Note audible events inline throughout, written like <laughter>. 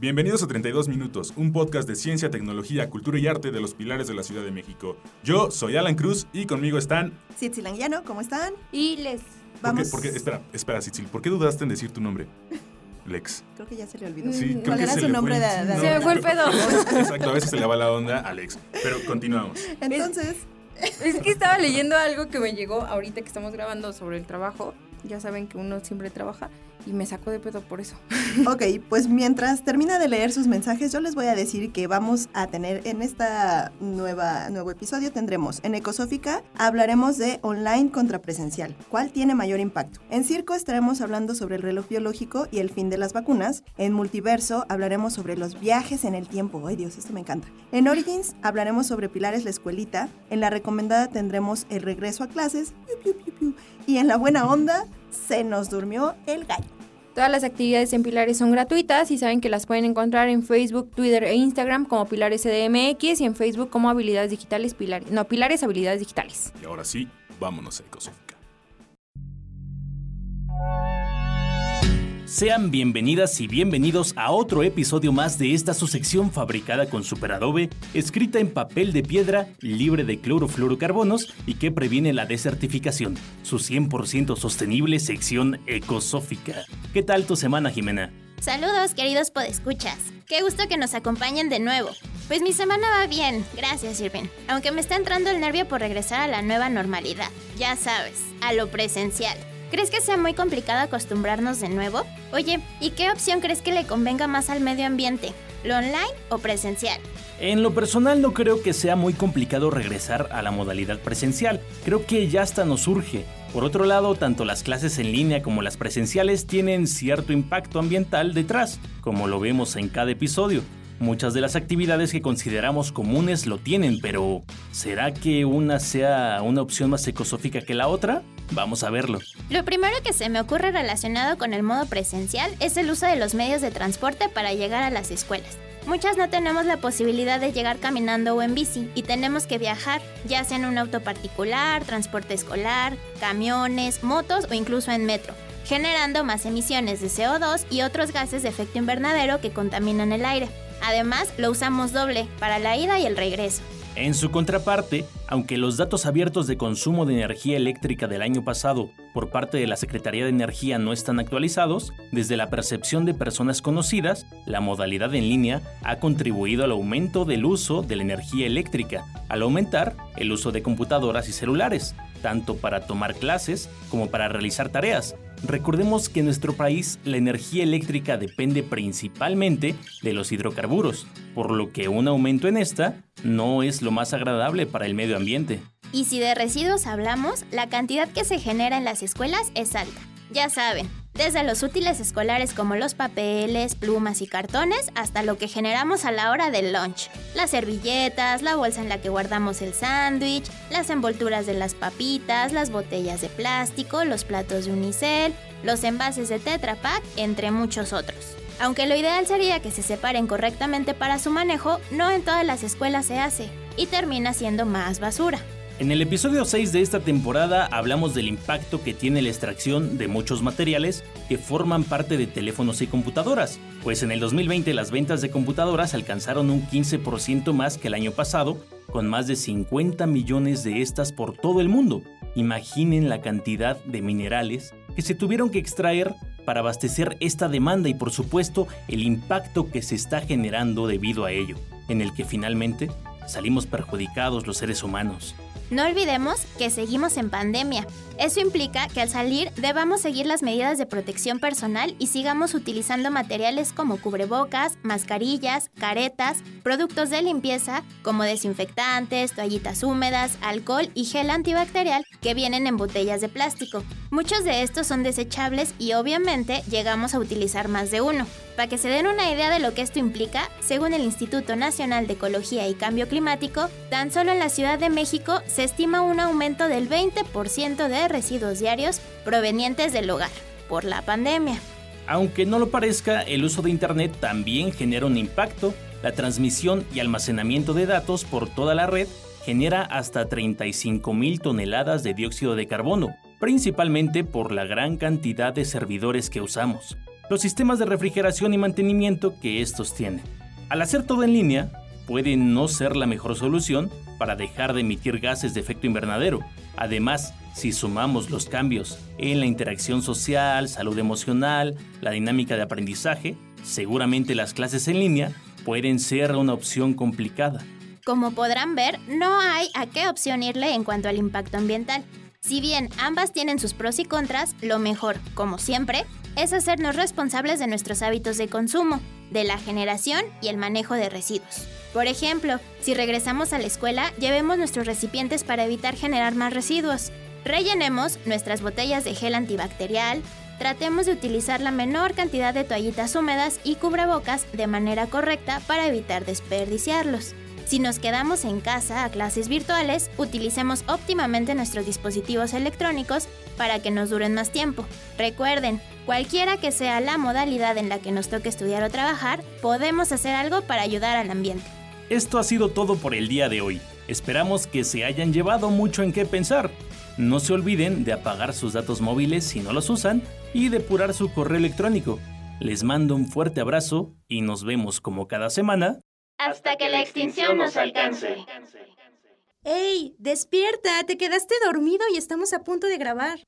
Bienvenidos a 32 Minutos, un podcast de ciencia, tecnología, cultura y arte de los pilares de la Ciudad de México. Yo soy Alan Cruz y conmigo están... Sitzi Languiano, ¿cómo están? Y les... Vamos. ¿Por qué, por qué- espera, espera, Sitzil, ¿por qué dudaste en decir tu nombre? Lex. Creo que ya se le olvidó. Sí, creo ¿Cuál que era se su le nombre fue. de, de- No, Se me fue el pedo. <laughs> Exacto, a veces se le va la onda a Lex. Pero continuamos. Entonces, Es que estaba leyendo algo que me llegó ahorita que estamos grabando sobre el trabajo. Ya saben que uno siempre trabaja y me sacó de pedo por eso. <laughs> ok, pues mientras termina de leer sus mensajes, yo les voy a decir que vamos a tener en esta nueva nuevo episodio tendremos en Ecosófica hablaremos de online contra presencial. ¿Cuál tiene mayor impacto? En Circo estaremos hablando sobre el reloj biológico y el fin de las vacunas. En Multiverso hablaremos sobre los viajes en el tiempo. Ay Dios, esto me encanta. En Origins hablaremos sobre Pilares la escuelita. En la recomendada tendremos el regreso a clases. Y en la buena onda se nos durmió el gallo. Todas las actividades en Pilares son gratuitas y saben que las pueden encontrar en Facebook, Twitter e Instagram como Pilares CDMX y en Facebook como Habilidades Digitales Pilares. No, Pilares Habilidades Digitales. Y ahora sí, vámonos a Ecosófica. Sean bienvenidas y bienvenidos a otro episodio más de esta su sección fabricada con superadobe, escrita en papel de piedra, libre de clorofluorocarbonos y que previene la desertificación. Su 100% sostenible sección ecosófica. ¿Qué tal tu semana, Jimena? Saludos, queridos podescuchas. Qué gusto que nos acompañen de nuevo. Pues mi semana va bien, gracias, Irvin. Aunque me está entrando el nervio por regresar a la nueva normalidad. Ya sabes, a lo presencial. ¿Crees que sea muy complicado acostumbrarnos de nuevo? Oye, ¿y qué opción crees que le convenga más al medio ambiente? ¿Lo online o presencial? En lo personal no creo que sea muy complicado regresar a la modalidad presencial, creo que ya hasta nos surge. Por otro lado, tanto las clases en línea como las presenciales tienen cierto impacto ambiental detrás, como lo vemos en cada episodio. Muchas de las actividades que consideramos comunes lo tienen, pero ¿será que una sea una opción más ecosófica que la otra? Vamos a verlo. Lo primero que se me ocurre relacionado con el modo presencial es el uso de los medios de transporte para llegar a las escuelas. Muchas no tenemos la posibilidad de llegar caminando o en bici y tenemos que viajar, ya sea en un auto particular, transporte escolar, camiones, motos o incluso en metro, generando más emisiones de CO2 y otros gases de efecto invernadero que contaminan el aire. Además, lo usamos doble para la ida y el regreso. En su contraparte, aunque los datos abiertos de consumo de energía eléctrica del año pasado por parte de la Secretaría de Energía no están actualizados, desde la percepción de personas conocidas, la modalidad en línea ha contribuido al aumento del uso de la energía eléctrica, al aumentar el uso de computadoras y celulares, tanto para tomar clases como para realizar tareas. Recordemos que en nuestro país la energía eléctrica depende principalmente de los hidrocarburos, por lo que un aumento en esta no es lo más agradable para el medio ambiente. Y si de residuos hablamos, la cantidad que se genera en las escuelas es alta. Ya saben, desde los útiles escolares como los papeles, plumas y cartones hasta lo que generamos a la hora del lunch. Las servilletas, la bolsa en la que guardamos el sándwich, las envolturas de las papitas, las botellas de plástico, los platos de unicel, los envases de Tetra Pak, entre muchos otros. Aunque lo ideal sería que se separen correctamente para su manejo, no en todas las escuelas se hace y termina siendo más basura. En el episodio 6 de esta temporada hablamos del impacto que tiene la extracción de muchos materiales que forman parte de teléfonos y computadoras, pues en el 2020 las ventas de computadoras alcanzaron un 15% más que el año pasado, con más de 50 millones de estas por todo el mundo. Imaginen la cantidad de minerales que se tuvieron que extraer para abastecer esta demanda y por supuesto el impacto que se está generando debido a ello, en el que finalmente salimos perjudicados los seres humanos. No olvidemos que seguimos en pandemia. Eso implica que al salir debamos seguir las medidas de protección personal y sigamos utilizando materiales como cubrebocas, mascarillas, caretas, productos de limpieza como desinfectantes, toallitas húmedas, alcohol y gel antibacterial que vienen en botellas de plástico. Muchos de estos son desechables y obviamente llegamos a utilizar más de uno. Para que se den una idea de lo que esto implica, según el Instituto Nacional de Ecología y Cambio Climático, tan solo en la Ciudad de México estima un aumento del 20% de residuos diarios provenientes del hogar por la pandemia. Aunque no lo parezca, el uso de Internet también genera un impacto. La transmisión y almacenamiento de datos por toda la red genera hasta 35 mil toneladas de dióxido de carbono, principalmente por la gran cantidad de servidores que usamos. los sistemas de refrigeración y mantenimiento que estos tienen. Al hacer todo en línea, puede no ser la mejor solución para dejar de emitir gases de efecto invernadero. Además, si sumamos los cambios en la interacción social, salud emocional, la dinámica de aprendizaje, seguramente las clases en línea pueden ser una opción complicada. Como podrán ver, no hay a qué opción irle en cuanto al impacto ambiental. Si bien ambas tienen sus pros y contras, lo mejor, como siempre, es hacernos responsables de nuestros hábitos de consumo, de la generación y el manejo de residuos. Por ejemplo, si regresamos a la escuela, llevemos nuestros recipientes para evitar generar más residuos. Rellenemos nuestras botellas de gel antibacterial, tratemos de utilizar la menor cantidad de toallitas húmedas y cubrebocas de manera correcta para evitar desperdiciarlos. Si nos quedamos en casa a clases virtuales, utilicemos óptimamente nuestros dispositivos electrónicos para que nos duren más tiempo. Recuerden, cualquiera que sea la modalidad en la que nos toque estudiar o trabajar, podemos hacer algo para ayudar al ambiente. Esto ha sido todo por el día de hoy. Esperamos que se hayan llevado mucho en qué pensar. No se olviden de apagar sus datos móviles si no los usan y depurar su correo electrónico. Les mando un fuerte abrazo y nos vemos como cada semana. Hasta que la extinción nos alcance. ¡Ey! ¡Despierta! Te quedaste dormido y estamos a punto de grabar.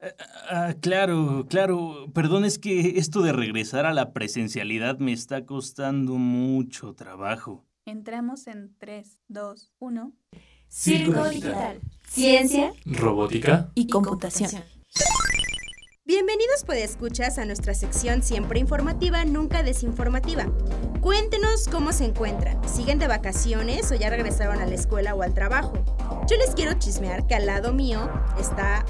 Ah, claro, claro. Perdón, es que esto de regresar a la presencialidad me está costando mucho trabajo. Entramos en 3, 2, 1. Circo Digital. Ciencia, robótica y computación. Bienvenidos escuchas a nuestra sección siempre informativa, nunca desinformativa. Cuéntenos cómo se encuentran. ¿Siguen de vacaciones o ya regresaron a la escuela o al trabajo? Yo les quiero chismear que al lado mío está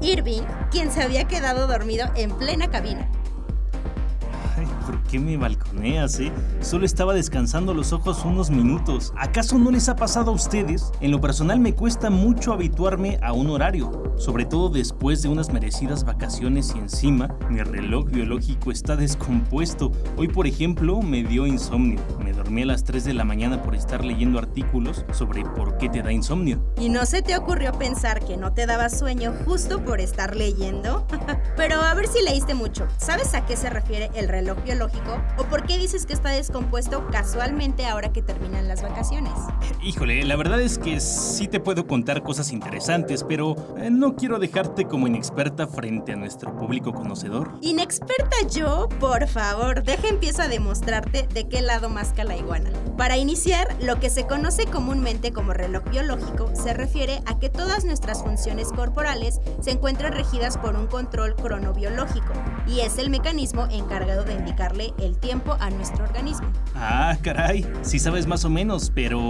Irving, quien se había quedado dormido en plena cabina. ¿Por qué me balconeas, eh? Solo estaba descansando los ojos unos minutos. ¿Acaso no les ha pasado a ustedes? En lo personal me cuesta mucho habituarme a un horario, sobre todo después de unas merecidas vacaciones y encima mi reloj biológico está descompuesto. Hoy, por ejemplo, me dio insomnio. Me dormí a las 3 de la mañana por estar leyendo artículos sobre por qué te da insomnio. ¿Y no se te ocurrió pensar que no te daba sueño justo por estar leyendo? <laughs> Pero a ver si leíste mucho. ¿Sabes a qué se refiere el reloj biológico? Lógico? ¿O por qué dices que está descompuesto casualmente ahora que terminan las vacaciones? Híjole, la verdad es que sí te puedo contar cosas interesantes, pero eh, no quiero dejarte como inexperta frente a nuestro público conocedor. ¿Inexperta yo? Por favor, deja empiezo a demostrarte de qué lado masca la iguana. Para iniciar, lo que se conoce comúnmente como reloj biológico se refiere a que todas nuestras funciones corporales se encuentran regidas por un control cronobiológico y es el mecanismo encargado de indicar el tiempo a nuestro organismo. Ah, caray, sí sabes más o menos, pero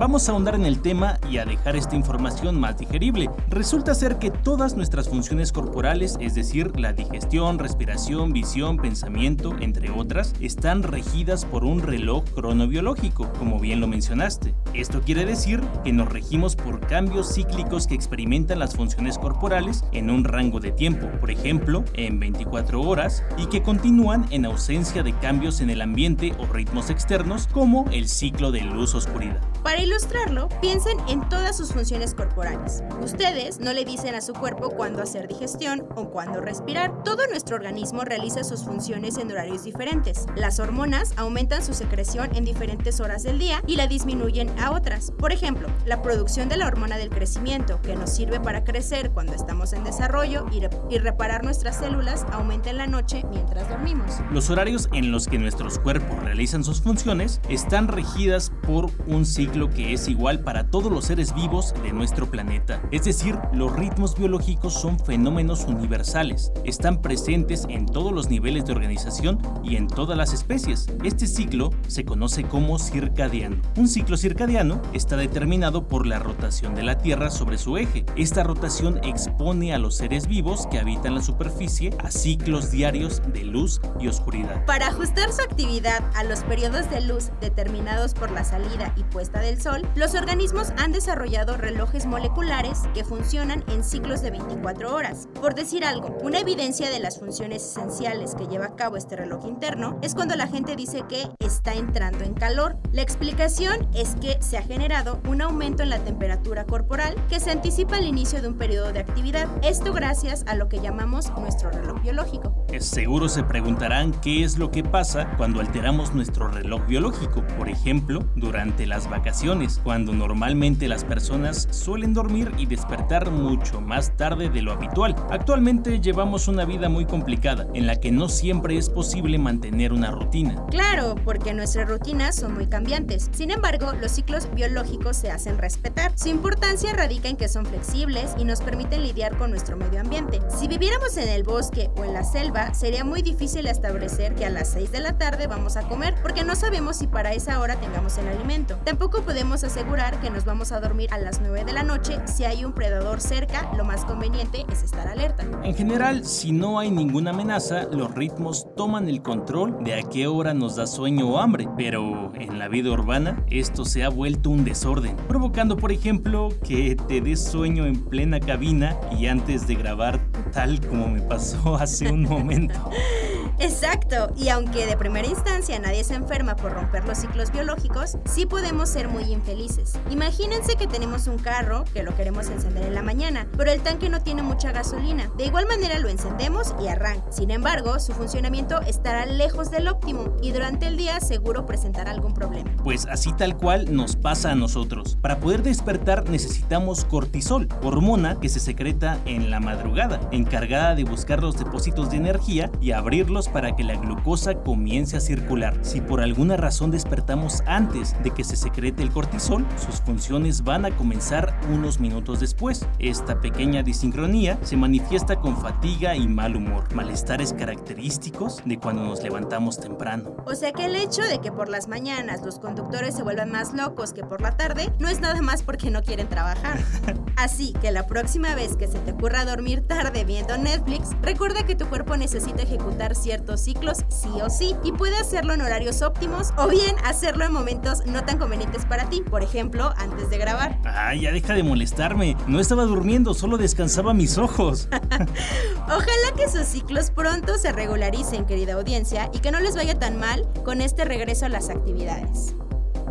vamos a ahondar en el tema y a dejar esta información más digerible. Resulta ser que todas nuestras funciones corporales, es decir, la digestión, respiración, visión, pensamiento, entre otras, están regidas por un reloj cronobiológico, como bien lo mencionaste. Esto quiere decir que nos regimos por cambios cíclicos que experimentan las funciones corporales en un rango de tiempo, por ejemplo, en 24 horas, y que continúan en ausencia de cambios en el ambiente o ritmos externos como el ciclo de luz-oscuridad. Para ilustrarlo, piensen en todas sus funciones corporales. Ustedes no le dicen a su cuerpo cuándo hacer digestión o cuándo respirar. Todo nuestro organismo realiza sus funciones en horarios diferentes. Las hormonas aumentan su secreción en diferentes horas del día y la disminuyen a otras. Por ejemplo, la producción de la hormona del crecimiento, que nos sirve para crecer cuando estamos en desarrollo y, y reparar nuestras células, aumenta en la noche mientras dormimos. Los horarios en los que nuestros cuerpos realizan sus funciones están regidas por un ciclo que es igual para todos los seres vivos de nuestro planeta. Es decir, los ritmos biológicos son fenómenos universales, están presentes en todos los niveles de organización y en todas las especies. Este ciclo se conoce como circadiano. Un ciclo circadiano está determinado por la rotación de la Tierra sobre su eje. Esta rotación expone a los seres vivos que habitan la superficie a ciclos diarios de luz y oscuridad. Para ajustar su actividad a los periodos de luz determinados por la salida y puesta del Sol, los organismos han desarrollado relojes moleculares que funcionan en ciclos de 24 horas. Por decir algo, una evidencia de las funciones esenciales que lleva a cabo este reloj interno es cuando la gente dice que está entrando en calor. La explicación es que se ha generado un aumento en la temperatura corporal que se anticipa al inicio de un periodo de actividad. Esto gracias a lo que llamamos nuestro reloj biológico. Seguro se preguntarán qué es lo que pasa cuando alteramos nuestro reloj biológico. Por ejemplo, durante las vacaciones, cuando normalmente las personas suelen dormir y despertar mucho más tarde de lo habitual. Actualmente llevamos una vida muy complicada, en la que no siempre es posible mantener una rutina. Claro, porque nuestras rutinas son muy cambiantes. Sin embargo, los ciclos biológicos se hacen respetar. Su importancia radica en que son flexibles y nos permiten lidiar con nuestro medio ambiente. Si viviéramos en el bosque o en la selva, sería muy difícil establecer que a las 6 de la tarde vamos a comer, porque no sabemos si para esa hora tengamos el alimento. Tampoco podemos asegurar que nos vamos a dormir a las 9 de la noche si hay un predador cerca, lo más conveniente es estar alerta. En general, si no hay ninguna amenaza, los ritmos toman el control de a qué hora nos da sueño o hambre, pero en la vida urbana esto se ha vuelto un desorden, provocando por ejemplo que te des sueño en plena cabina y antes de grabar tal como me pasó <laughs> hace un momento. <laughs> Exacto, y aunque de primera instancia nadie se enferma por romper los ciclos biológicos, sí podemos ser muy infelices. Imagínense que tenemos un carro que lo queremos encender en la mañana, pero el tanque no tiene mucha gasolina. De igual manera lo encendemos y arranca. Sin embargo, su funcionamiento estará lejos del óptimo y durante el día seguro presentará algún problema. Pues así tal cual nos pasa a nosotros. Para poder despertar necesitamos cortisol, hormona que se secreta en la madrugada, encargada de buscar los depósitos de energía y abrirlos para que la glucosa comience a circular. Si por alguna razón despertamos antes de que se secrete el cortisol, sus funciones van a comenzar unos minutos después. Esta pequeña disincronía se manifiesta con fatiga y mal humor, malestares característicos de cuando nos levantamos temprano. O sea que el hecho de que por las mañanas los conductores se vuelvan más locos que por la tarde no es nada más porque no quieren trabajar. <laughs> Así que la próxima vez que se te ocurra dormir tarde viendo Netflix, recuerda que tu cuerpo necesita ejecutar ciertos ciclos sí o sí y puede hacerlo en horarios óptimos o bien hacerlo en momentos no tan convenientes para ti, por ejemplo, antes de grabar. Ay, ya deja de molestarme. No estaba durmiendo, solo descansaba mis ojos. <laughs> Ojalá que sus ciclos pronto se regularicen, querida audiencia, y que no les vaya tan mal con este regreso a las actividades.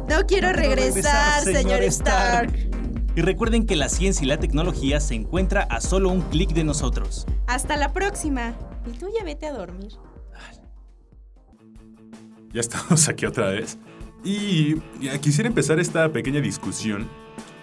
No quiero regresar, señor Stark. Y recuerden que la ciencia y la tecnología se encuentra a solo un clic de nosotros. Hasta la próxima. Y tú ya vete a dormir. Ya estamos aquí otra vez. Y quisiera empezar esta pequeña discusión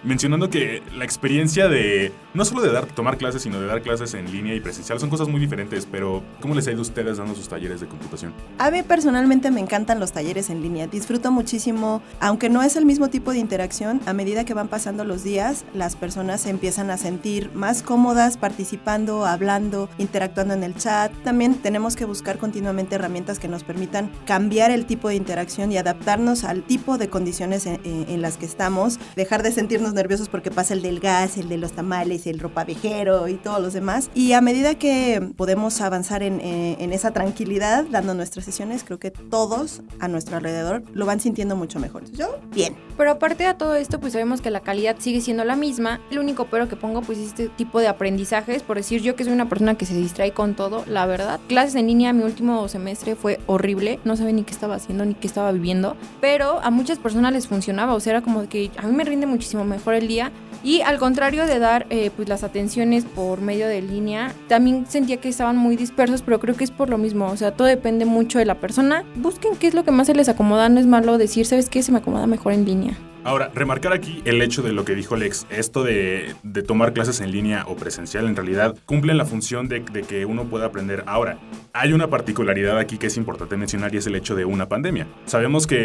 mencionando que la experiencia de no solo de dar, tomar clases, sino de dar clases en línea y presencial son cosas muy diferentes, pero ¿cómo les ha ido a ustedes dando sus talleres de computación? A mí personalmente me encantan los talleres en línea, disfruto muchísimo, aunque no es el mismo tipo de interacción, a medida que van pasando los días, las personas se empiezan a sentir más cómodas participando, hablando, interactuando en el chat. También tenemos que buscar continuamente herramientas que nos permitan cambiar el tipo de interacción y adaptarnos al tipo de condiciones en, en las que estamos, dejar de sentirnos nerviosos porque pasa el del gas, el de los tamales, el ropavejero y todos los demás. Y a medida que podemos avanzar en, eh, en, esa tranquilidad dando nuestras sesiones, creo que todos a nuestro alrededor lo van sintiendo mucho mejor. Yo, bien. Pero aparte de todo esto, pues sabemos que la calidad sigue siendo la misma. El único pero que pongo, pues, es este tipo de aprendizajes. Por decir, yo que soy una persona que se distrae con todo, la verdad. Clases en línea, mi último semestre fue horrible. No sabía ni qué estaba haciendo ni qué estaba viviendo. Pero a muchas personas les funcionaba. O sea, era como que a mí me rinde muchísimo mejor el día. Y al contrario de dar eh, pues las atenciones por medio de línea, también sentía que estaban muy dispersos, pero creo que es por lo mismo. O sea, todo depende mucho de la persona. Busquen qué es lo que más se les acomoda. No es malo decir, ¿sabes qué? Se me acomoda mejor en línea. Ahora, remarcar aquí el hecho de lo que dijo Lex, esto de, de tomar clases en línea o presencial en realidad cumplen la función de, de, que uno pueda aprender. Ahora, hay una particularidad aquí que es importante mencionar y es el hecho de una pandemia. Sabemos que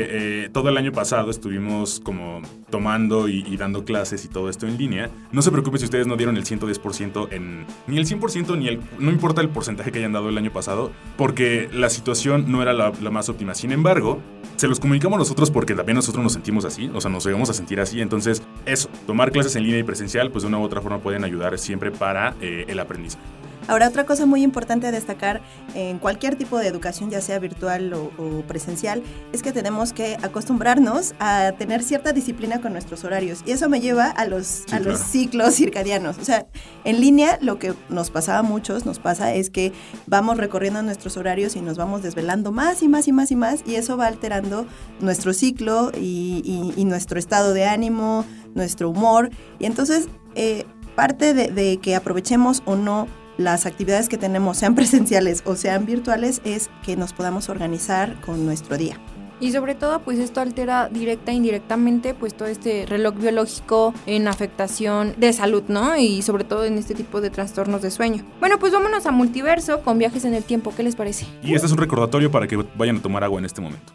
eh, todo el año pasado estuvimos como tomando y, y, dando clases y todo esto en línea. No se preocupen si ustedes no dieron el 110% en... Ni el 100% ni el... No importa el porcentaje que hayan dado el año pasado, porque la situación no era la, la más óptima. Sin embargo, se los comunicamos nosotros porque también nosotros nos sentimos así, o sea, nos vamos a sentir así. Entonces, eso, tomar clases en línea y presencial, pues de una u otra forma pueden ayudar siempre para eh, el aprendizaje. Ahora, otra cosa muy importante a destacar en cualquier tipo de educación, ya sea virtual o, o, presencial, es que tenemos que acostumbrarnos a tener cierta disciplina con nuestros horarios. Y eso me lleva a los, sí, a claro. los ciclos circadianos. O sea, en línea lo que nos pasaba a muchos, nos pasa es que vamos recorriendo nuestros horarios y nos vamos desvelando más y más y más y más. Y eso va alterando nuestro ciclo y, y, y nuestro estado de ánimo, nuestro humor. Y entonces, eh, parte de, de que aprovechemos o no las actividades que tenemos, sean <laughs> presenciales o sean virtuales, es que nos podamos organizar con nuestro día. Y sobre todo, pues esto altera directa e indirectamente, pues todo este reloj biológico en afectación de salud, ¿no? Y sobre todo en este tipo de trastornos de sueño. Bueno, pues vámonos a multiverso con viajes en el tiempo. ¿Qué les parece? Y este es un recordatorio para que vayan a tomar agua en este momento.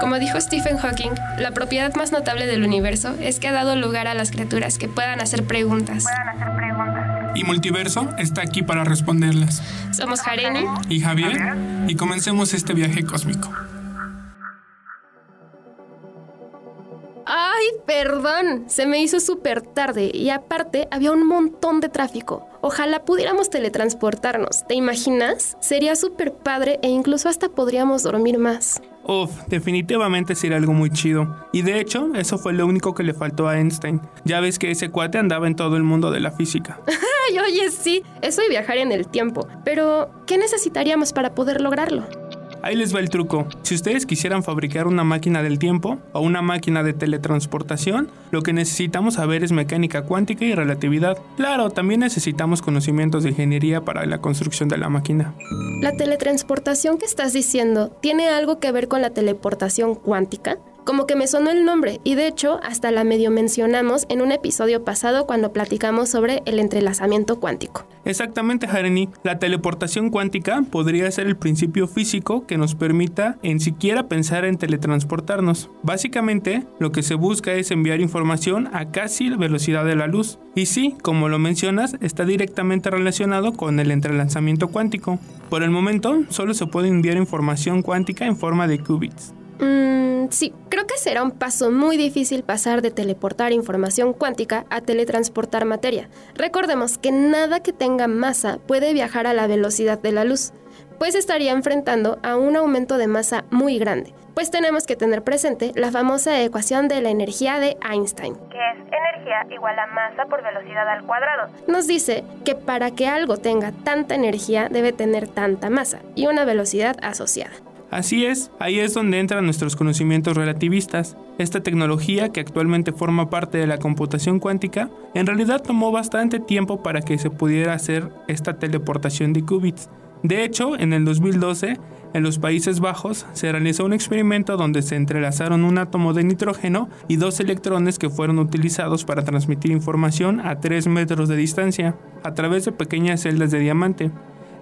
Como dijo Stephen Hawking, la propiedad más notable del universo es que ha dado lugar a las criaturas que puedan hacer preguntas. Y Multiverso está aquí para responderlas. Somos Jareni y Javier y comencemos este viaje cósmico. Ay, perdón, se me hizo súper tarde y aparte había un montón de tráfico. Ojalá pudiéramos teletransportarnos, ¿te imaginas? Sería súper padre e incluso hasta podríamos dormir más. Uf, definitivamente sería algo muy chido. Y de hecho, eso fue lo único que le faltó a Einstein. Ya ves que ese cuate andaba en todo el mundo de la física. <laughs> Ay, oye, sí, eso y viajar en el tiempo. Pero, ¿qué necesitaríamos para poder lograrlo? Ahí les va el truco. Si ustedes quisieran fabricar una máquina del tiempo o una máquina de teletransportación, lo que necesitamos saber es mecánica cuántica y relatividad. Claro, también necesitamos conocimientos de ingeniería para la construcción de la máquina. ¿La teletransportación que estás diciendo tiene algo que ver con la teleportación cuántica? Como que me sonó el nombre y de hecho hasta la medio mencionamos en un episodio pasado cuando platicamos sobre el entrelazamiento cuántico. Exactamente, Jareni. La teleportación cuántica podría ser el principio físico que nos permita en siquiera pensar en teletransportarnos. Básicamente, lo que se busca es enviar información a casi la velocidad de la luz. Y sí, como lo mencionas, está directamente relacionado con el entrelazamiento cuántico. Por el momento, solo se puede enviar información cuántica en forma de qubits. Mmm, sí, creo que será un paso muy difícil pasar de teleportar información cuántica a teletransportar materia. Recordemos que nada que tenga masa puede viajar a la velocidad de la luz, pues estaría enfrentando a un aumento de masa muy grande. Pues tenemos que tener presente la famosa ecuación de la energía de Einstein, que es energía igual a masa por velocidad al cuadrado. Nos dice que para que algo tenga tanta energía debe tener tanta masa y una velocidad asociada. Así es, ahí es donde entran nuestros conocimientos relativistas. Esta tecnología, que actualmente forma parte de la computación cuántica, en realidad tomó bastante tiempo para que se pudiera hacer esta teleportación de qubits. De hecho, en el 2012, en los Países Bajos, se realizó un experimento donde se entrelazaron un átomo de nitrógeno y dos electrones que fueron utilizados para transmitir información a 3 metros de distancia, a través de pequeñas celdas de diamante.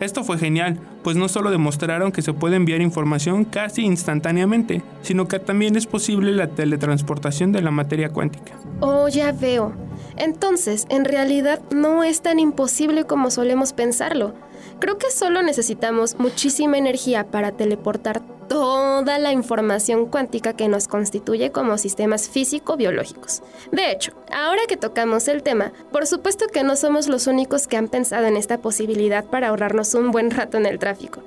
Esto fue genial, pues no solo demostraron que se puede enviar información casi instantáneamente, sino que también es posible la teletransportación de la materia cuántica. Oh, ya veo. Entonces, en realidad no es tan imposible como solemos pensarlo. Creo que solo necesitamos muchísima energía para teleportar toda la información cuántica que nos constituye como sistemas físico-biológicos. De hecho, ahora que tocamos el tema, por supuesto que no somos los únicos que han pensado en esta posibilidad para ahorrarnos un buen rato en el tráfico.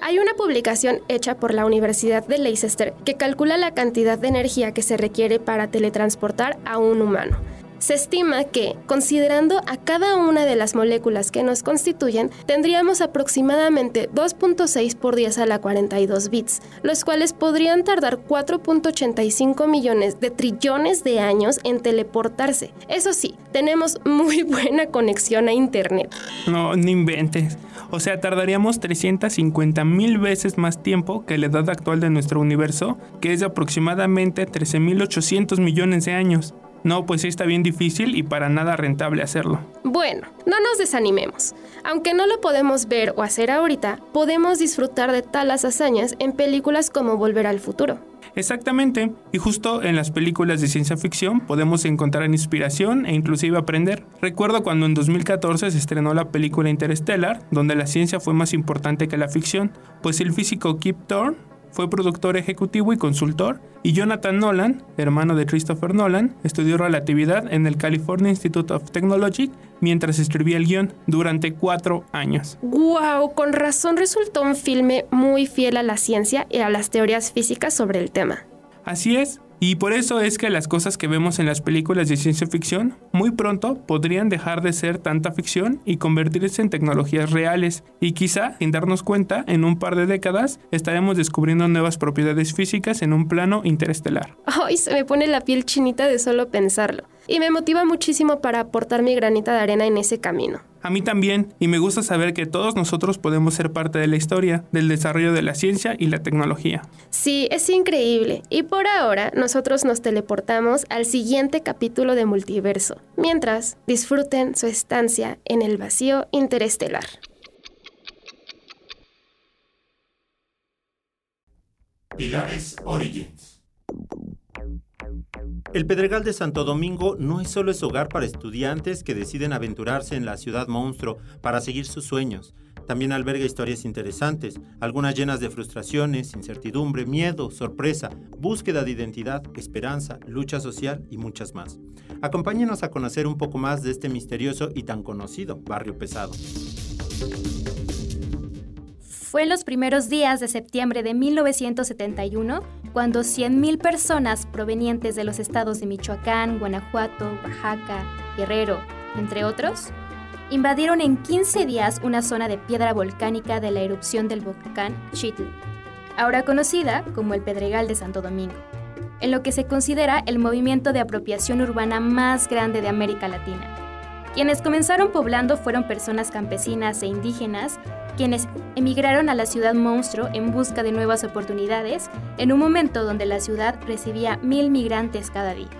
Hay una publicación hecha por la Universidad de Leicester que calcula la cantidad de energía que se requiere para teletransportar a un humano. Se estima que, considerando a cada una de las moléculas que nos constituyen, tendríamos aproximadamente 2.6 por 10 a la 42 bits, los cuales podrían tardar 4.85 millones de trillones de años en teleportarse. Eso sí, tenemos muy <laughs> buena conexión a Internet. No, no inventes. O sea, tardaríamos 350 mil veces más tiempo que la edad actual de nuestro universo, que es de aproximadamente 13.800 millones de años. No, pues sí está bien difícil y para nada rentable hacerlo. Bueno, no nos desanimemos. Aunque no lo podemos ver o hacer ahorita, podemos disfrutar de talas hazañas en películas como Volver al Futuro. Exactamente, y justo en las películas de ciencia ficción podemos encontrar inspiración e inclusive aprender. Recuerdo cuando en 2014 se estrenó la película Interstellar, donde la ciencia fue más importante que la ficción, pues el físico Kip Thorne fue productor ejecutivo y consultor, y Jonathan Nolan, hermano de Christopher Nolan, estudió relatividad en el California Institute of Technology mientras escribía el guion durante cuatro años. ¡Wow! Con razón resultó un filme muy fiel a la ciencia y a las teorías físicas sobre el tema. Así es, y por eso es que las cosas que vemos en las películas de ciencia ficción muy pronto podrían dejar de ser tanta ficción y convertirse en tecnologías reales. Y quizá, sin darnos cuenta, en un par de décadas estaremos descubriendo nuevas propiedades físicas en un plano interestelar. ¡Ay! se me pone la piel chinita de solo pensarlo. y me motiva muchísimo para aportar mi granita de arena en ese camino. A mí también, y me gusta saber que todos nosotros podemos ser parte de la historia, del desarrollo de la ciencia y la tecnología. Sí, es increíble. Y por ahora, nosotros nos teleportamos al siguiente capítulo de Multiverso, mientras disfruten su estancia en el vacío interestelar. Pilares Origins. El Pedregal de Santo Domingo no es solo es hogar para estudiantes que deciden aventurarse en la ciudad monstruo para seguir sus sueños. También alberga historias interesantes, algunas llenas de frustraciones, incertidumbre, miedo, sorpresa, búsqueda de identidad, esperanza, lucha social y muchas más. Acompáñenos a conocer un poco más de este misterioso y tan conocido barrio pesado. Fue en los primeros días de septiembre de 1971 cuando 100.000 personas provenientes de los estados de Michoacán, Guanajuato, Oaxaca, Guerrero, entre otros, invadieron en 15 días una zona de piedra volcánica de la erupción del volcán Chitl, ahora conocida como el Pedregal de Santo Domingo, en lo que se considera el movimiento de apropiación urbana más grande de América Latina. Quienes comenzaron poblando fueron personas campesinas e indígenas, quienes emigraron a la ciudad monstruo en busca de nuevas oportunidades, en un momento donde la ciudad recibía mil migrantes cada día.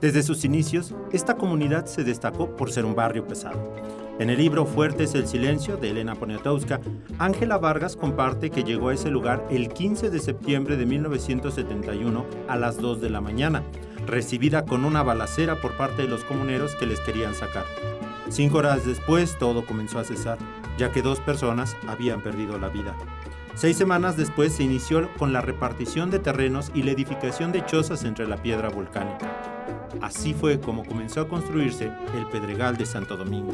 Desde sus inicios, esta comunidad se destacó por ser un barrio pesado. En el libro Fuerte es el silencio de Elena Poniatowska, Ángela Vargas comparte que llegó a ese lugar el 15 de septiembre de 1971 a las 2 de la mañana, recibida con una balacera por parte de los comuneros que les querían sacar. Cinco horas después todo comenzó a cesar, ya que dos personas habían perdido la vida. Seis semanas después se inició con la repartición de terrenos y la edificación de chozas entre la piedra volcánica. Así fue como comenzó a construirse el Pedregal de Santo Domingo.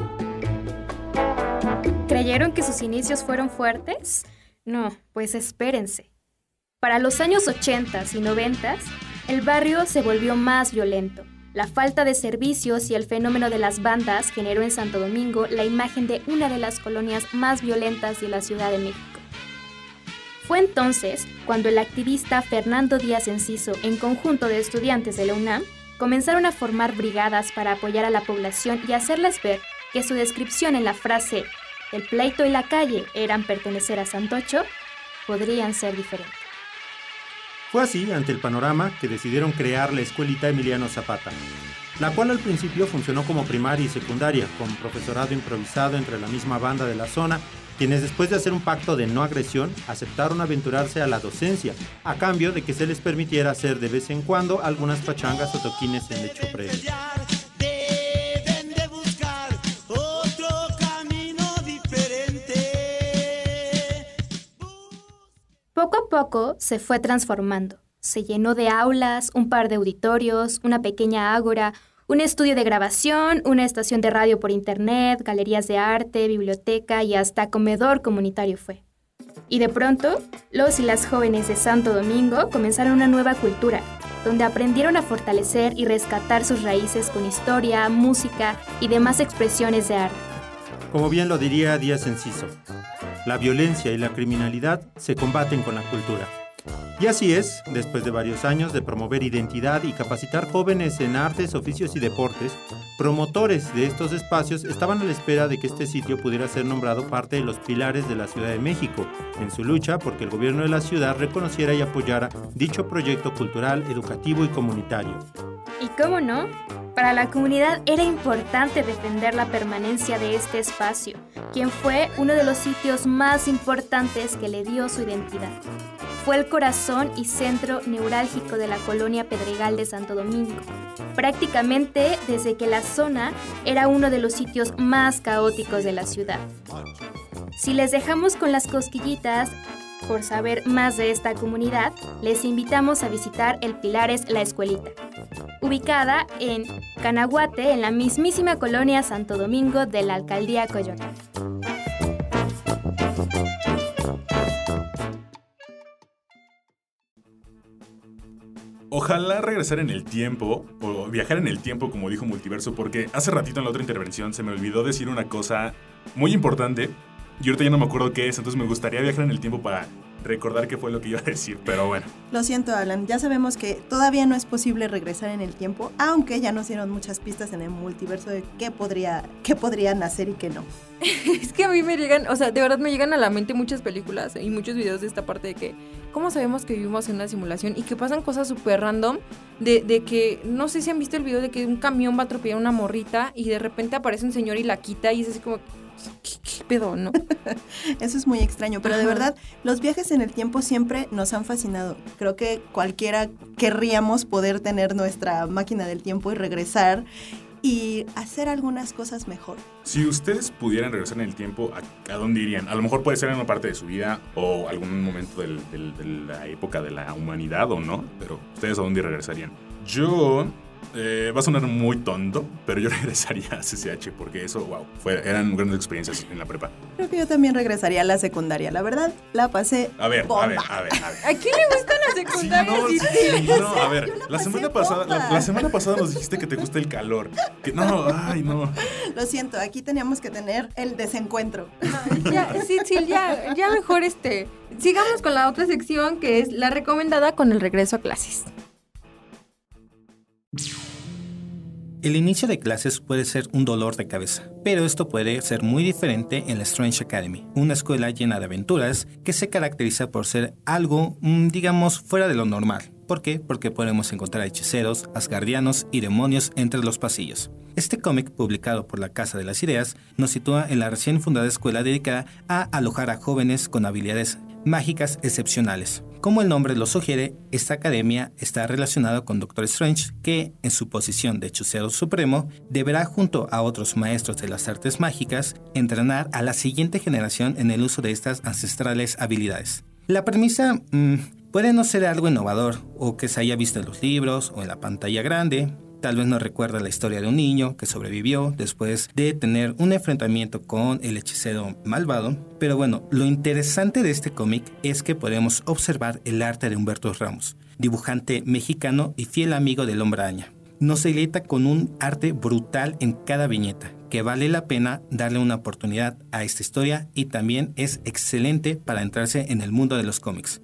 ¿Creyeron que sus inicios fueron fuertes? No, pues espérense. Para los años 80 y 90, el barrio se volvió más violento. La falta de servicios y el fenómeno de las bandas generó en Santo Domingo la imagen de una de las colonias más violentas de la Ciudad de México. Fue entonces cuando el activista Fernando Díaz Enciso, en conjunto de estudiantes de la UNAM, comenzaron a formar brigadas para apoyar a la población y hacerles ver que su descripción en la frase el pleito y la calle eran pertenecer a Santocho, podrían ser diferentes. Fue así, ante el panorama, que decidieron crear la escuelita Emiliano Zapata, la cual al principio funcionó como primaria y secundaria, con profesorado improvisado entre la misma banda de la zona, quienes después de hacer un pacto de no agresión aceptaron aventurarse a la docencia, a cambio de que se les permitiera hacer de vez en cuando algunas pachangas o toquines en lecho previo. Poco a poco se fue transformando. Se llenó de aulas, un par de auditorios, una pequeña ágora, un estudio de grabación, una estación de radio por internet, galerías de arte, biblioteca y hasta comedor comunitario fue. Y de pronto, los y las jóvenes de Santo Domingo comenzaron una nueva cultura, donde aprendieron a fortalecer y rescatar sus raíces con historia, música y demás expresiones de arte. Como bien lo diría Díaz Enciso, la violencia y la criminalidad se combaten con la cultura. Y así es, después de varios años de promover identidad y capacitar jóvenes en artes, oficios y deportes, promotores de estos espacios estaban a la espera de que este sitio pudiera ser nombrado parte de los pilares de la Ciudad de México, en su lucha porque el gobierno de la ciudad reconociera y apoyara dicho proyecto cultural, educativo y comunitario. ¿Y cómo no? Para la comunidad era importante defender la permanencia de este espacio, quien fue uno de los sitios más importantes que le dio su identidad. Fue el corazón y centro neurálgico de la colonia Pedregal de Santo Domingo, prácticamente desde que la zona era uno de los sitios más caóticos de la ciudad. Si les dejamos con las cosquillitas, por saber más de esta comunidad, les invitamos a visitar el Pilares La Escuelita, ubicada en Canaguate, en la mismísima colonia Santo Domingo de la alcaldía Coyoacán. Ojalá regresar en el tiempo, o viajar en el tiempo, como dijo Multiverso, porque hace ratito en la otra intervención se me olvidó decir una cosa muy importante, y ahorita ya no me acuerdo qué es, entonces me gustaría viajar en el tiempo para recordar qué fue lo que iba a decir, pero bueno. Lo siento, Alan. Ya sabemos que todavía no es posible regresar en el tiempo, aunque ya nos dieron muchas pistas en el multiverso de qué podría, qué podría nacer y qué no. <laughs> es que a mí me llegan, o sea, de verdad me llegan a la mente muchas películas y muchos videos de esta parte de que, ¿cómo sabemos que vivimos en una simulación? Y que pasan cosas súper random de, de, que, no sé si han visto el video de que un camión va a atropellar a una morrita y de repente aparece un señor y la quita y es así como, ¿qué, pedo, no? <laughs> Eso es muy extraño, pero de verdad, los viajes en el tiempo siempre nos han fascinado. Creo que cualquiera querríamos poder tener nuestra máquina del tiempo y regresar y hacer algunas cosas mejor. Si ustedes pudieran regresar en el tiempo, ¿a, dónde irían? A lo mejor puede ser en una parte de su vida o algún momento del, del, de la época de la humanidad o no, pero ¿ustedes a dónde regresarían? Yo eh, va a sonar muy tonto, pero yo <laughs> regresaría a CCH porque eso, wow, fue, eran grandes experiencias en la prepa. Creo que yo también regresaría a la secundaria. La verdad, la pasé. A ver, a ver, a ver, a ver. ¿A quién le gusta la secundaria? Sí, no, sí, no, a ver, <laughs> la, semana pasada, la, la, semana pasada nos dijiste que te gusta el calor. Que no, ay, no. Lo siento, aquí teníamos que tener el desencuentro. No, ya, sí, sí, ya, ya mejor este. Sigamos con la otra sección que es la recomendada con el regreso a clases. El inicio de clases puede ser un dolor de cabeza, pero esto puede ser muy diferente en la Strange Academy, una escuela llena de aventuras que se caracteriza por ser algo, mm, digamos, fuera de lo normal. ¿Por qué? Porque podemos encontrar hechiceros, asgardianos y demonios entre los pasillos. Este cómic, publicado por la Casa de las Ideas, nos sitúa en la recién fundada escuela dedicada a alojar a jóvenes con habilidades mágicas excepcionales. Como el nombre lo sugiere, esta academia está relacionada con Doctor Strange, que, en su posición de hechicero supremo, deberá junto a otros maestros de las artes mágicas entrenar a la siguiente generación en el uso de estas ancestrales habilidades. La premisa mmm, puede no ser algo innovador o que se haya visto en los libros o en la pantalla grande, Tal vez no recuerda la historia de un niño que sobrevivió después de tener un enfrentamiento con el hechicero malvado. Pero bueno, lo interesante de este cómic es que podemos observar el arte de Humberto Ramos, dibujante mexicano y fiel amigo del hombre araña. Nos deleita con un arte brutal en cada viñeta, que vale la pena darle una oportunidad a esta historia y también es excelente para entrarse en el mundo de los cómics.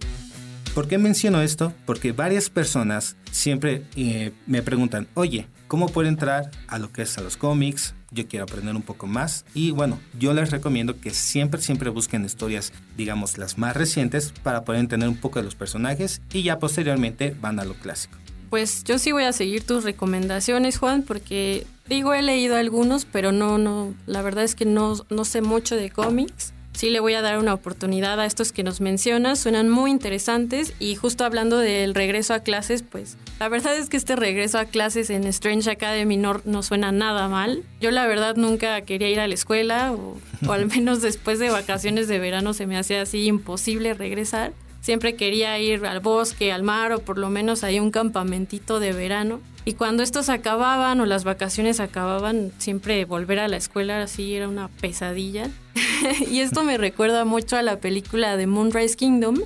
¿Por qué menciono esto? Porque varias personas siempre eh, me preguntan, oye, ¿cómo puedo entrar a lo que es a los cómics? Yo quiero aprender un poco más. Y bueno, yo les recomiendo que siempre, siempre busquen historias, digamos, las más recientes para poder entender un poco de los personajes y ya posteriormente van a lo clásico. Pues yo sí voy a seguir tus recomendaciones, Juan, porque digo, he leído algunos, pero no, no, la verdad es que no, no sé mucho de cómics sí le voy a dar una oportunidad a estos que nos mencionas, suenan muy interesantes y justo hablando del regreso a clases, pues la verdad es que este regreso a clases en Strange Academy no, no suena nada mal. Yo la verdad nunca quería ir a la escuela o, o al <laughs> menos después de vacaciones de verano se me hacía así imposible regresar. Siempre quería ir al bosque, al mar o por lo menos ahí un campamentito de verano. Y cuando estos acababan o las vacaciones acababan, siempre volver a la escuela así era una pesadilla. <laughs> y esto me recuerda mucho a la película de Moonrise Kingdom,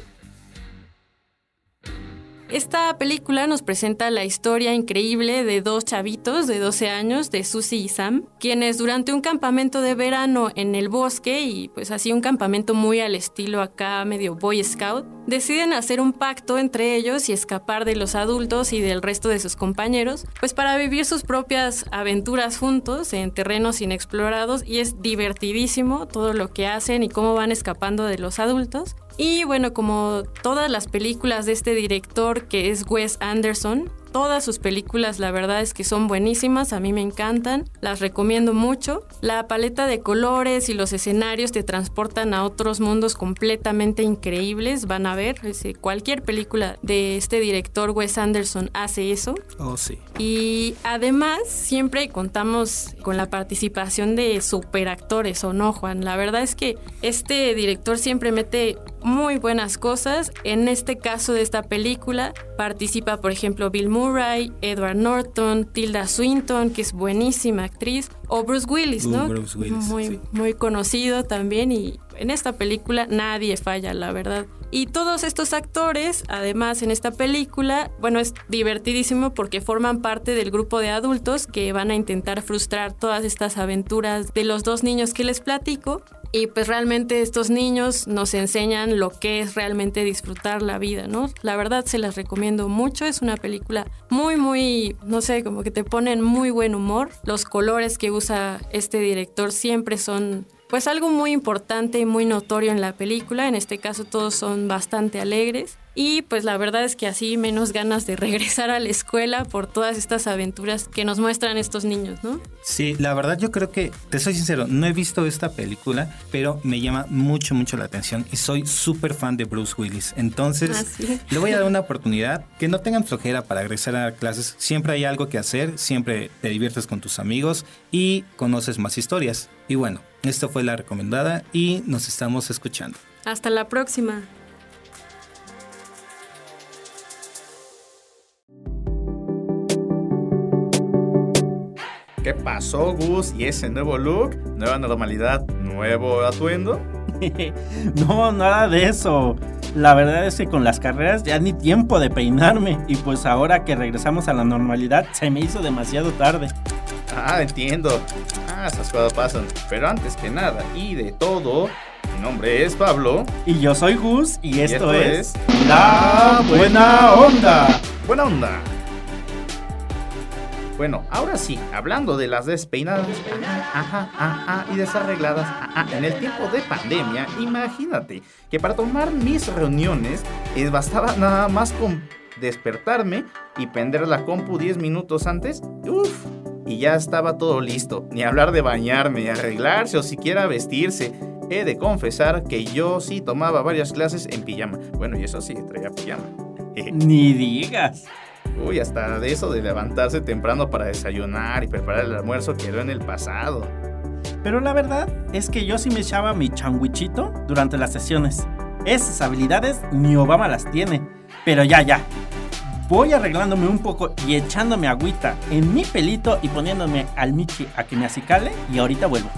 esta película nos presenta la historia increíble de dos chavitos de 12 años, de Susie y Sam, quienes durante un campamento de verano en el bosque, y pues así un campamento muy al estilo acá medio Boy Scout, deciden hacer un pacto entre ellos y escapar de los adultos y del resto de sus compañeros, pues para vivir sus propias aventuras juntos en terrenos inexplorados y es divertidísimo todo lo que hacen y cómo van escapando de los adultos. Y bueno, como todas las películas de este director que es Wes Anderson, Todas sus películas la verdad es que son buenísimas, a mí me encantan, las recomiendo mucho. La paleta de colores y los escenarios te transportan a otros mundos completamente increíbles, van a ver, cualquier película de este director Wes Anderson hace eso. Oh, sí. Y además siempre contamos con la participación de superactores, ¿o no, Juan? La verdad es que este director siempre mete muy buenas cosas. En este caso de esta película participa, por ejemplo, Bill Murray, Edward Norton, Tilda Swinton, que es buenísima actriz, o Bruce Willis, ¿no? Bruce Willis, muy, muy conocido también y en esta película nadie falla, la verdad. Y todos estos actores, además en esta película, bueno, es divertidísimo porque forman parte del grupo de adultos que van a intentar frustrar todas estas aventuras de los dos niños que les platico. Y pues realmente estos niños nos enseñan lo que es realmente disfrutar la vida, ¿no? La verdad se las recomiendo mucho, es una película muy, muy, no sé, como que te ponen muy buen humor. Los colores que usa este director siempre son pues algo muy importante y muy notorio en la película. En este caso todos son bastante alegres. Y pues la verdad es que así menos ganas de <laughs> regresar a la escuela por todas estas aventuras que nos muestran estos niños, ¿no? Sí, la verdad yo creo que, te soy sincero, no he visto esta película, pero me llama mucho, mucho la atención y soy súper fan de Bruce Willis. Entonces, Ah, le voy a dar una oportunidad, que no tengan flojera para regresar a clases. Siempre hay algo que hacer, siempre te diviertes con tus amigos y conoces más historias. Y bueno, esto fue la recomendada y nos estamos escuchando. Hasta la próxima. ¿Qué pasó, Gus? ¿Y ese nuevo look? ¿Nueva normalidad? ¿Nuevo atuendo? <laughs> no, nada de eso. La verdad es que con las carreras ya ni tiempo de peinarme. Y pues ahora que regresamos a la normalidad se me hizo demasiado tarde. Ah, entiendo. Ah, esas cosas pasan. Pero antes que nada y de todo, mi nombre es Pablo. Y yo soy Gus y esto, esto es, es La Buena Onda. Buena onda. Bueno, ahora sí, hablando de las despeinadas, y desarregladas, ajá, en el tiempo de pandemia, imagínate que para tomar mis reuniones eh, bastaba nada más con despertarme y prender la compu 10 minutos antes, uff, y ya estaba todo listo. Ni hablar de bañarme, arreglarse o siquiera vestirse. He de confesar que yo sí tomaba varias clases en pijama. Bueno, y eso sí, traía pijama. Ni digas. Uy, hasta de eso de levantarse temprano para desayunar y preparar el almuerzo quedó en el pasado. Pero la verdad es que yo sí me echaba mi changuichito durante las sesiones. Esas habilidades ni Obama las tiene. Pero ya, ya. Voy arreglándome un poco y echándome agüita en mi pelito y poniéndome al Michi a que me acicale y ahorita vuelvo.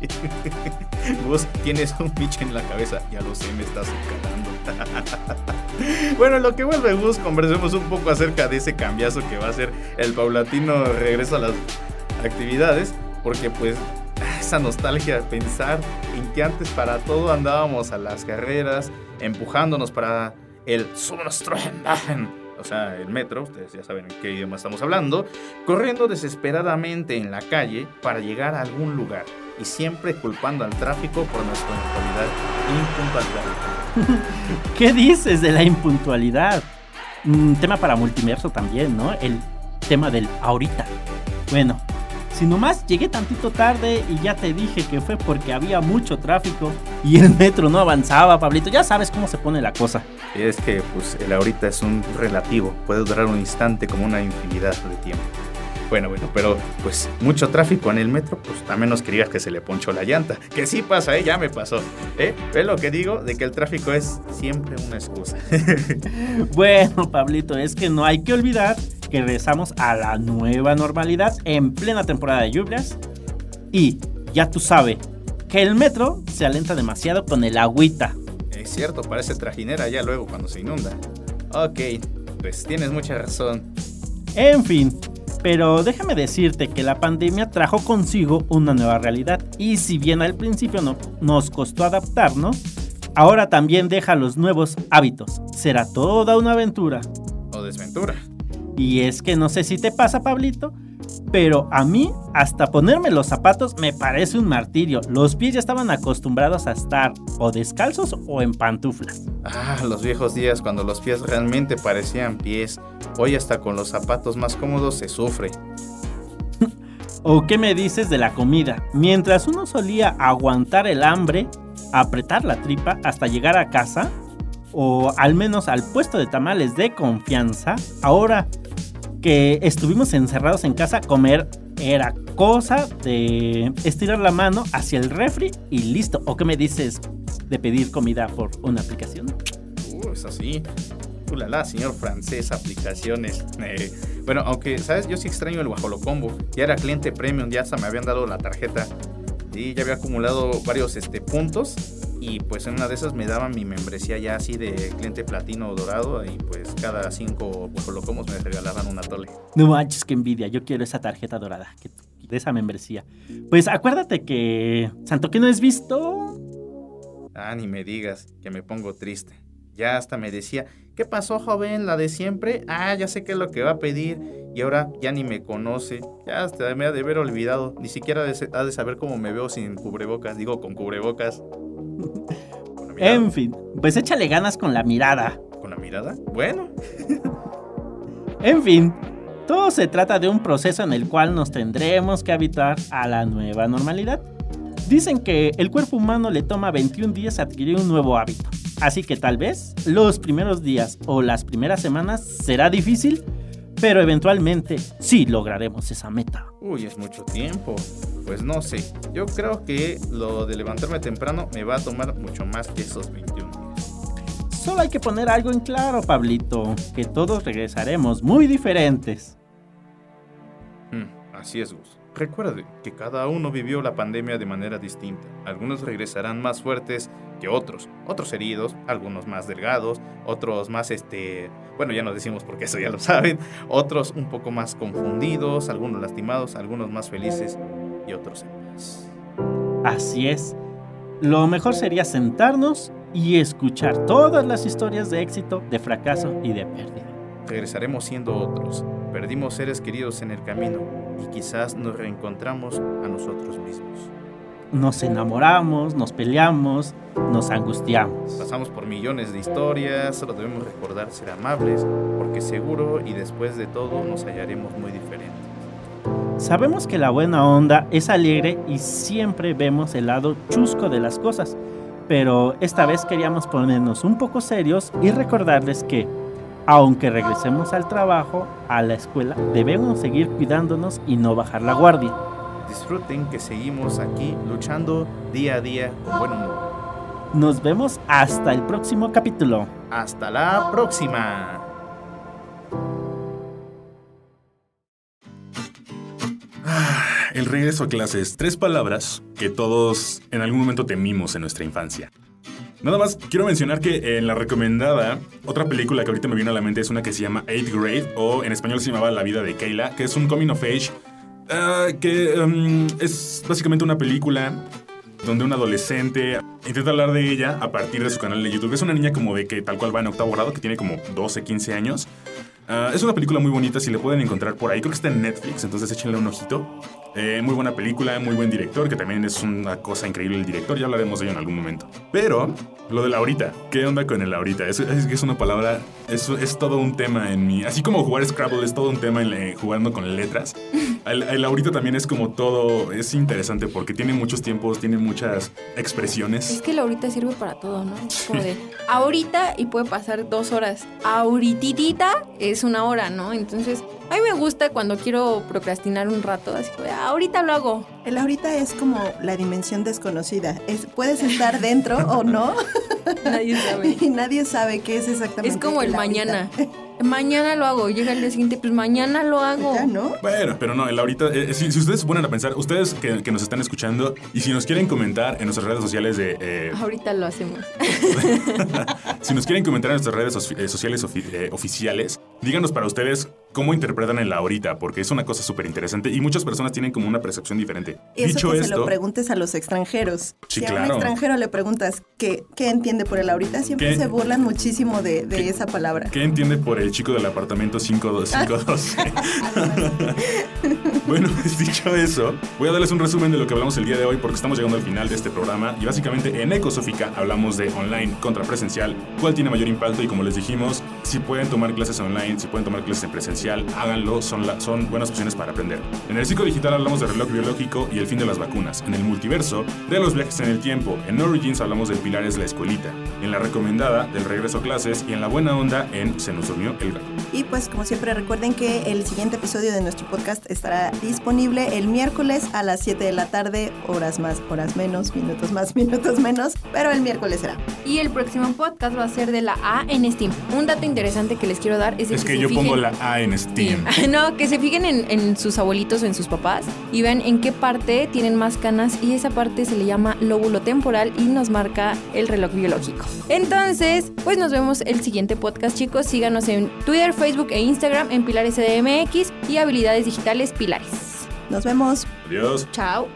<laughs> Vos tienes un Michi en la cabeza, ya lo sé, me estás calando. Bueno, lo que vuelve Gus, conversemos un poco acerca de ese cambiazo que va a ser el paulatino regreso a las actividades, porque pues esa nostalgia pensar en que antes para todo andábamos a las carreras, empujándonos para el o sea, el metro, ustedes ya saben en qué idioma estamos hablando, corriendo desesperadamente en la calle para llegar a algún lugar y siempre culpando al tráfico por nuestra impuntualidad. <laughs> ¿Qué dices de la impuntualidad? Un tema para multiverso también, ¿no? El tema del ahorita. Bueno, si nomás llegué tantito tarde y ya te dije que fue porque había mucho tráfico y el metro no avanzaba, Pablito, ya sabes cómo se pone la cosa. Es que pues el ahorita es un relativo, puede durar un instante como una infinidad de tiempo. Bueno, bueno, pero pues mucho tráfico en el metro, pues a menos que digas que se le ponchó la llanta. Que sí pasa, ¿eh? Ya me pasó. ¿Eh? ¿Ves lo que digo? De que el tráfico es siempre una excusa. <laughs> bueno, Pablito, es que no hay que olvidar que regresamos a la nueva normalidad en plena temporada de lluvias. Y ya tú sabes que el metro se alenta demasiado con el agüita. Es cierto, parece trajinera ya luego cuando se inunda. Ok, pues tienes mucha razón. En fin, pero déjame decirte que la pandemia trajo consigo una nueva realidad y si bien al principio no, nos costó adaptarnos, ahora también deja los nuevos hábitos. Será toda una aventura. O desventura. Y es que no sé si te pasa, Pablito, pero a mí hasta ponerme los zapatos me parece un martirio. Los pies ya estaban acostumbrados a estar o descalzos o en pantuflas. Ah, los viejos días cuando los pies realmente parecían pies. Hoy hasta con los zapatos más cómodos se sufre. <laughs> ¿O qué me dices de la comida? Mientras uno solía aguantar el hambre, apretar la tripa hasta llegar a casa, o al menos al puesto de tamales de confianza, ahora que estuvimos encerrados en casa, comer era cosa de estirar la mano hacia el refri y listo. ¿O qué me dices de pedir comida por una aplicación? Uh, es así. Ulala, señor francés, aplicaciones. Eh, bueno, aunque, ¿sabes? Yo sí extraño el Guajolocombo. Ya era cliente premium, ya hasta me habían dado la tarjeta. Y ya había acumulado varios este, puntos. Y pues en una de esas me daban mi membresía ya así de cliente platino o dorado. Y pues cada cinco Guajolocombos me regalaban una tole. No manches, qué envidia. Yo quiero esa tarjeta dorada. ¿Qué, de esa membresía. Pues acuérdate que Santo que no es visto. Ah, ni me digas, que me pongo triste. Ya hasta me decía, ¿qué pasó, joven? ¿La de siempre? Ah, ya sé qué es lo que va a pedir. Y ahora ya ni me conoce. Ya hasta me ha de haber olvidado. Ni siquiera ha de saber cómo me veo sin cubrebocas. Digo, con cubrebocas. En fin, pues échale ganas con la mirada. ¿Con la mirada? Bueno. <laughs> en fin, todo se trata de un proceso en el cual nos tendremos que habituar a la nueva normalidad. Dicen que el cuerpo humano le toma 21 días adquirir un nuevo hábito. Así que tal vez los primeros días o las primeras semanas será difícil, pero eventualmente sí lograremos esa meta. Uy, es mucho tiempo. Pues no sé, yo creo que lo de levantarme temprano me va a tomar mucho más que esos 21 días. Solo hay que poner algo en claro, Pablito, que todos regresaremos muy diferentes. Hmm, así es, Gus. Recuerde que cada uno vivió la pandemia de manera distinta. Algunos regresarán más fuertes que otros, otros heridos, algunos más delgados, otros más este, bueno, ya no decimos porque eso ya lo saben, otros un poco más confundidos, algunos lastimados, algunos más felices y otros en paz. Así es. Lo mejor sería sentarnos y escuchar todas las historias de éxito, de fracaso y de pérdida. Regresaremos siendo otros. Perdimos seres queridos en el camino y quizás nos reencontramos a nosotros mismos. Nos enamoramos, nos peleamos, nos angustiamos. Pasamos por millones de historias, solo debemos recordar ser amables, porque seguro y después de todo nos hallaremos muy diferentes. Sabemos que la buena onda es alegre y siempre vemos el lado chusco de las cosas, pero esta vez queríamos ponernos un poco serios y recordarles que aunque regresemos al trabajo, a la escuela, debemos seguir cuidándonos y no bajar la guardia. Disfruten que seguimos aquí luchando día a día con buen humor. Nos vemos hasta el próximo capítulo. Hasta la próxima. Ah, el regreso a clases, tres palabras que todos en algún momento temimos en nuestra infancia. Nada más quiero mencionar que en la recomendada, otra película que ahorita me viene a la mente es una que se llama Eighth Grade, o en español se llamaba La vida de Kayla, que es un coming of age, ah, que um, es básicamente una película donde un adolescente intenta hablar de ella a partir de su canal de YouTube. Es una niña como de que tal cual va en octavo grado, que tiene como 12, 15 años. Ah, es una película muy bonita, si le pueden encontrar por ahí. Creo que está en Netflix, entonces échenle un ojito. Eh, muy buena película, muy buen director, que también es una cosa increíble el director, ya hablaremos de ello en algún momento. Pero, lo de Laurita, ¿qué onda con el Laurita? Es, es, es una palabra, es, es todo un tema en mí. Así como jugar Scrabble es todo un tema en, jugando con letras, el, el Laurita también es como todo, es interesante porque tiene muchos tiempos, tiene muchas expresiones. Es que Laurita sirve para todo, ¿no? Como de <laughs> ahorita y puede pasar dos horas. Ahorititita es una hora, ¿no? Entonces, a mí me gusta cuando quiero procrastinar un rato, así que ahorita lo hago. El ahorita es como la dimensión desconocida. Es, puedes estar dentro o no. <laughs> Nadie sabe. <laughs> y nadie sabe qué es exactamente. Es como el, mañana. Mañana lo hago. Llega el día siguiente, pues mañana lo hago. Ya, ¿no? Bueno, pero no, el ahorita, eh, si, si, ustedes se ponen a pensar, ustedes que, que, nos están escuchando y si nos quieren comentar en nuestras redes sociales de... Eh, ahorita lo hacemos. <laughs> si nos quieren comentar en nuestras redes eh, sociales ofi eh, oficiales, díganos para ustedes cómo interpretan el ahorita, porque es una cosa súper interesante y muchas personas tienen como una percepción diferente. Eso Dicho que esto, se lo preguntes a los extranjeros. Sí, si claro. a un extranjero le preguntas qué, qué entiende por el ahorita, siempre ¿Qué? se burlan muchísimo de, de esa palabra. ¿Qué entiende por el chico del apartamento 5212? <laughs> <laughs> bueno, pues dicho eso, voy a darles un resumen de lo que hablamos el día de hoy porque estamos llegando al final de este programa y básicamente en Ecosófica hablamos de online contra presencial, cuál tiene mayor impacto y como les dijimos, si pueden tomar clases online, si pueden tomar clases en presencial, háganlo, son, la, son buenas opciones para aprender. En el ciclo digital hablamos de reloj biológico y el fin de las vacunas. En el multiverso, de los viajes en el tiempo. En Origins hablamos del Pilares La Escuelita. En la recomendada, del regreso a clases y en la buena onda, en Se nos durmió el gato. Y pues como siempre recuerden que el siguiente episodio de nuestro podcast estará disponible el miércoles a las 7 de la tarde, horas más, horas menos, minutos más, <laughs> minutos menos, pero el miércoles será. Y el próximo podcast va a ser de la A en Steam. Un dato interesante que les quiero dar es, Es que, que yo fijen- pongo la A en Steam. <laughs> No, que se fijen en, en sus abuelitos o en sus papás y vean en qué parte tienen más canas y esa parte se le llama lóbulo temporal y nos marca el reloj biológico. Entonces, pues nos vemos el siguiente podcast, chicos. Síganos en Twitter, Facebook e Instagram en Pilares CDMX y Habilidades Digitales Pilares. Nos vemos. Adiós. Chao.